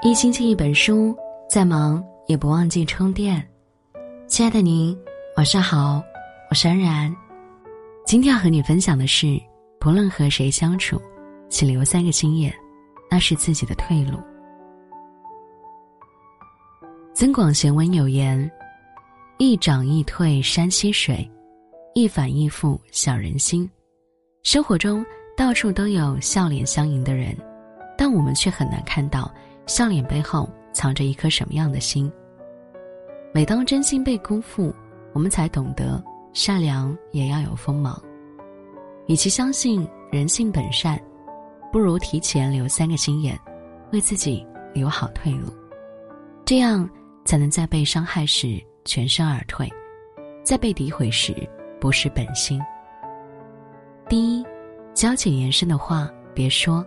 一星期一本书，再忙也不忘记充电。亲爱的您，晚上好，我是安然。今天要和你分享的是：不论和谁相处，请留三个心眼，那是自己的退路。增广贤文有言：“一涨一退山溪水，一反一复小人心。”生活中到处都有笑脸相迎的人，但我们却很难看到。笑脸背后藏着一颗什么样的心？每当真心被辜负，我们才懂得善良也要有锋芒。与其相信人性本善，不如提前留三个心眼，为自己留好退路，这样才能在被伤害时全身而退，在被诋毁时不失本心。第一，交浅言深的话别说。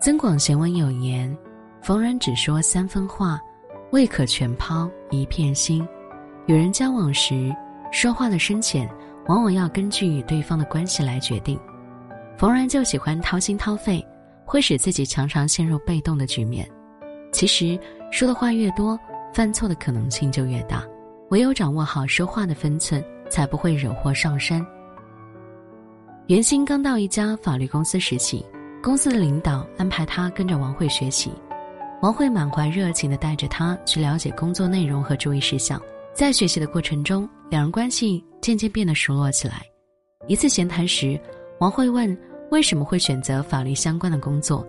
增广贤文有言。逢人只说三分话，未可全抛一片心。与人交往时，说话的深浅往往要根据与对方的关系来决定。逢人就喜欢掏心掏肺，会使自己常常陷入被动的局面。其实说的话越多，犯错的可能性就越大。唯有掌握好说话的分寸，才不会惹祸上身。袁鑫刚到一家法律公司实习，公司的领导安排他跟着王慧学习。王慧满怀热情地带着他去了解工作内容和注意事项，在学习的过程中，两人关系渐渐变得熟络起来。一次闲谈时，王慧问：“为什么会选择法律相关的工作？”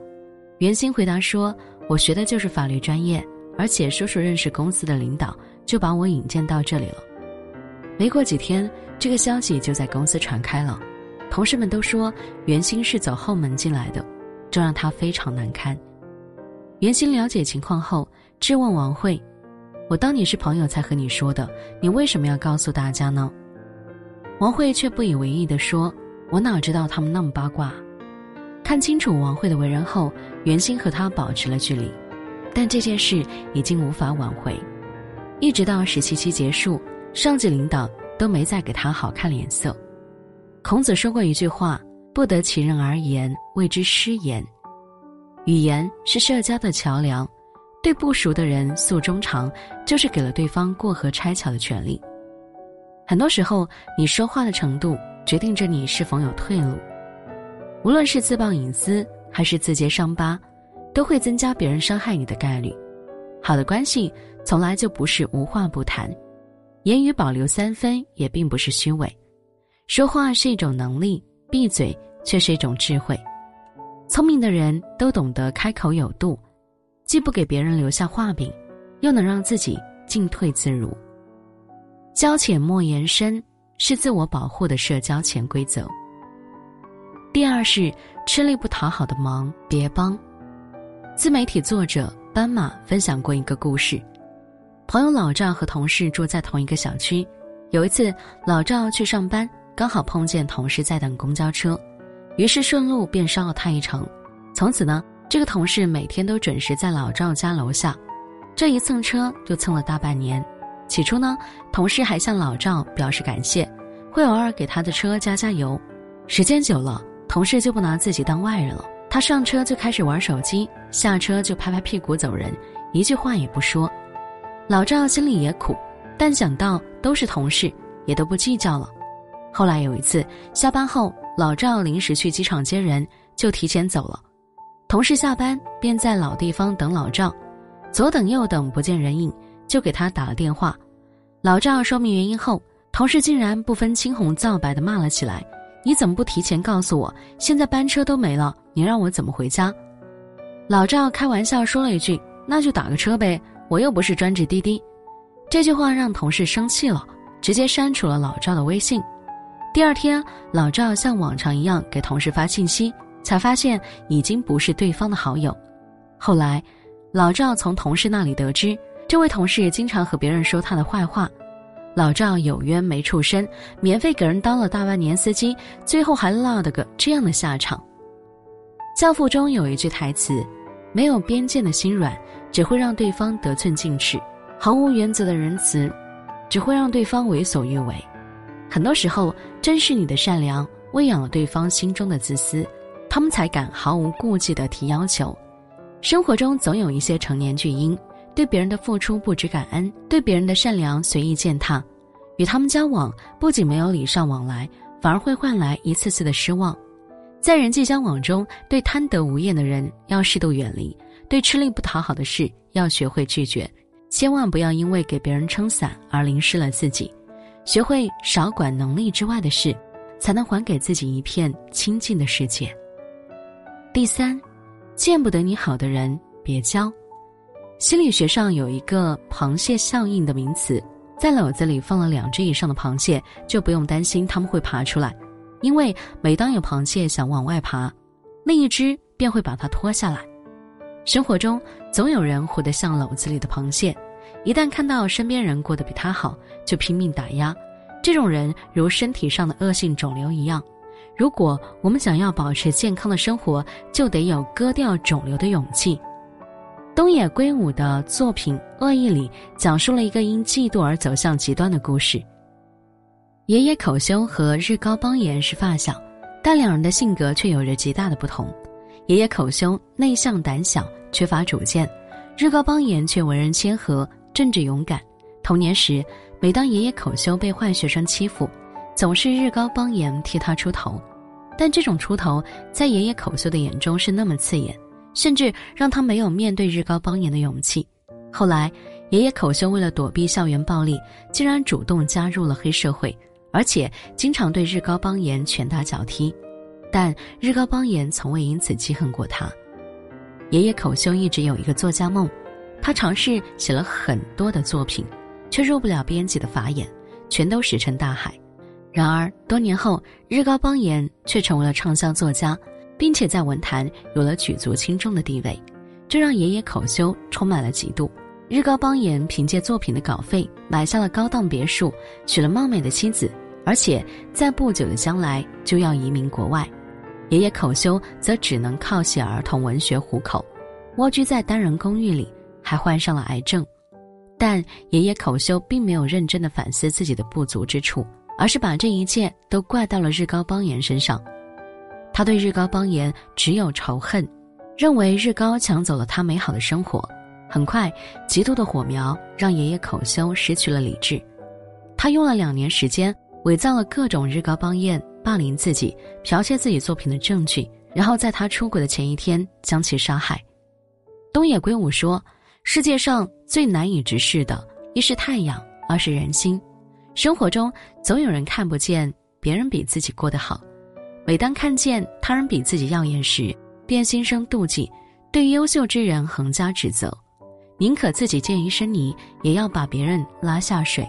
袁鑫回答说：“我学的就是法律专业，而且叔叔认识公司的领导，就把我引荐到这里了。”没过几天，这个消息就在公司传开了，同事们都说袁鑫是走后门进来的，这让他非常难堪。袁鑫了解情况后，质问王慧：“我当你是朋友才和你说的，你为什么要告诉大家呢？”王慧却不以为意地说：“我哪知道他们那么八卦。”看清楚王慧的为人后，袁鑫和他保持了距离，但这件事已经无法挽回。一直到实习期结束，上级领导都没再给他好看脸色。孔子说过一句话：“不得其人而言，谓之失言。”语言是社交的桥梁，对不熟的人诉衷肠，就是给了对方过河拆桥的权利。很多时候，你说话的程度决定着你是否有退路。无论是自曝隐私，还是自揭伤疤，都会增加别人伤害你的概率。好的关系从来就不是无话不谈，言语保留三分也并不是虚伪。说话是一种能力，闭嘴却是一种智慧。聪明的人都懂得开口有度，既不给别人留下画饼，又能让自己进退自如。交浅莫言深是自我保护的社交潜规则。第二是吃力不讨好的忙别帮。自媒体作者斑马分享过一个故事：朋友老赵和同事住在同一个小区，有一次老赵去上班，刚好碰见同事在等公交车。于是顺路便捎了他一程，从此呢，这个同事每天都准时在老赵家楼下，这一蹭车就蹭了大半年。起初呢，同事还向老赵表示感谢，会偶尔给他的车加加油。时间久了，同事就不拿自己当外人了，他上车就开始玩手机，下车就拍拍屁股走人，一句话也不说。老赵心里也苦，但想到都是同事，也都不计较了。后来有一次下班后。老赵临时去机场接人，就提前走了。同事下班便在老地方等老赵，左等右等不见人影，就给他打了电话。老赵说明原因后，同事竟然不分青红皂白的骂了起来：“你怎么不提前告诉我？现在班车都没了，你让我怎么回家？”老赵开玩笑说了一句：“那就打个车呗，我又不是专职滴滴。”这句话让同事生气了，直接删除了老赵的微信。第二天，老赵像往常一样给同事发信息，才发现已经不是对方的好友。后来，老赵从同事那里得知，这位同事经常和别人说他的坏话。老赵有冤没处伸，免费给人当了大半年司机，最后还落得个这样的下场。《教父》中有一句台词：“没有边界的心软，只会让对方得寸进尺；毫无原则的仁慈，只会让对方为所欲为。”很多时候，正是你的善良喂养了对方心中的自私，他们才敢毫无顾忌地提要求。生活中总有一些成年巨婴，对别人的付出不知感恩，对别人的善良随意践踏，与他们交往不仅没有礼尚往来，反而会换来一次次的失望。在人际交往中，对贪得无厌的人要适度远离，对吃力不讨好的事要学会拒绝，千万不要因为给别人撑伞而淋湿了自己。学会少管能力之外的事，才能还给自己一片清净的世界。第三，见不得你好的人别交。心理学上有一个“螃蟹效应”的名词，在篓子里放了两只以上的螃蟹，就不用担心它们会爬出来。因为每当有螃蟹想往外爬，另一只便会把它拖下来。生活中总有人活得像篓子里的螃蟹，一旦看到身边人过得比他好，就拼命打压。这种人如身体上的恶性肿瘤一样。如果我们想要保持健康的生活，就得有割掉肿瘤的勇气。东野圭吾的作品《恶意》里讲述了一个因嫉妒而走向极端的故事。爷爷口修和日高邦彦是发小，但两人的性格却有着极大的不同。爷爷口修内向胆小，缺乏主见；日高邦彦却为人谦和、正直勇敢。童年时，每当爷爷口修被坏学生欺负，总是日高邦彦替他出头。但这种出头，在爷爷口修的眼中是那么刺眼，甚至让他没有面对日高邦彦的勇气。后来，爷爷口修为了躲避校园暴力，竟然主动加入了黑社会。而且经常对日高邦彦拳打脚踢，但日高邦彦从未因此记恨过他。爷爷口修一直有一个作家梦，他尝试写了很多的作品，却入不了编辑的法眼，全都石沉大海。然而多年后，日高邦彦却成为了畅销作家，并且在文坛有了举足轻重的地位，这让爷爷口修充满了嫉妒。日高邦彦凭借作品的稿费买下了高档别墅，娶了貌美的妻子。而且在不久的将来就要移民国外，爷爷口修则只能靠写儿童文学糊口，蜗居在单人公寓里，还患上了癌症。但爷爷口修并没有认真的反思自己的不足之处，而是把这一切都怪到了日高邦彦身上。他对日高邦彦只有仇恨，认为日高抢走了他美好的生活。很快，极度的火苗让爷爷口修失去了理智，他用了两年时间。伪造了各种日高邦彦霸凌自己、剽窃自己作品的证据，然后在他出轨的前一天将其杀害。东野圭吾说：“世界上最难以直视的，一是太阳，二是人心。生活中总有人看不见别人比自己过得好，每当看见他人比自己耀眼时，便心生妒忌，对优秀之人横加指责，宁可自己溅一身泥，也要把别人拉下水。”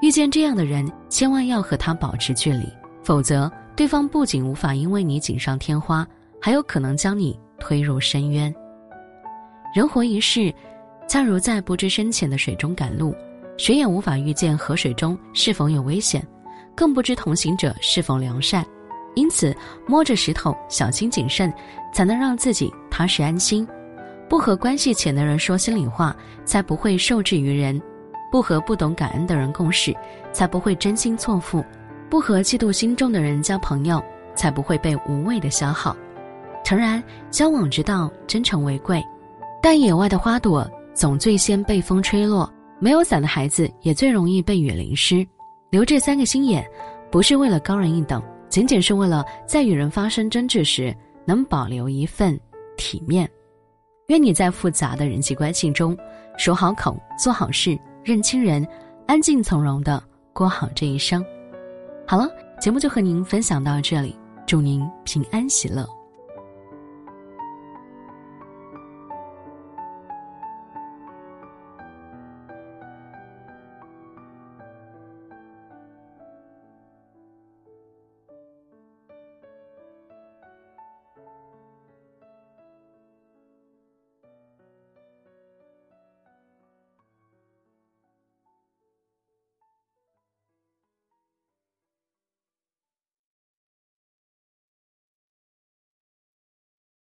遇见这样的人，千万要和他保持距离，否则对方不仅无法因为你锦上添花，还有可能将你推入深渊。人活一世，恰如在不知深浅的水中赶路，谁也无法预见河水中是否有危险，更不知同行者是否良善。因此，摸着石头，小心谨慎，才能让自己踏实安心。不和关系浅的人说心里话，才不会受制于人。不和不懂感恩的人共事，才不会真心错付；不和嫉妒心重的人交朋友，才不会被无谓的消耗。诚然，交往之道，真诚为贵，但野外的花朵总最先被风吹落，没有伞的孩子也最容易被雨淋湿。留这三个心眼，不是为了高人一等，仅仅是为了在与人发生争执时能保留一份体面。愿你在复杂的人际关系中，守好口，做好事。认清人，安静从容的过好这一生。好了，节目就和您分享到这里，祝您平安喜乐。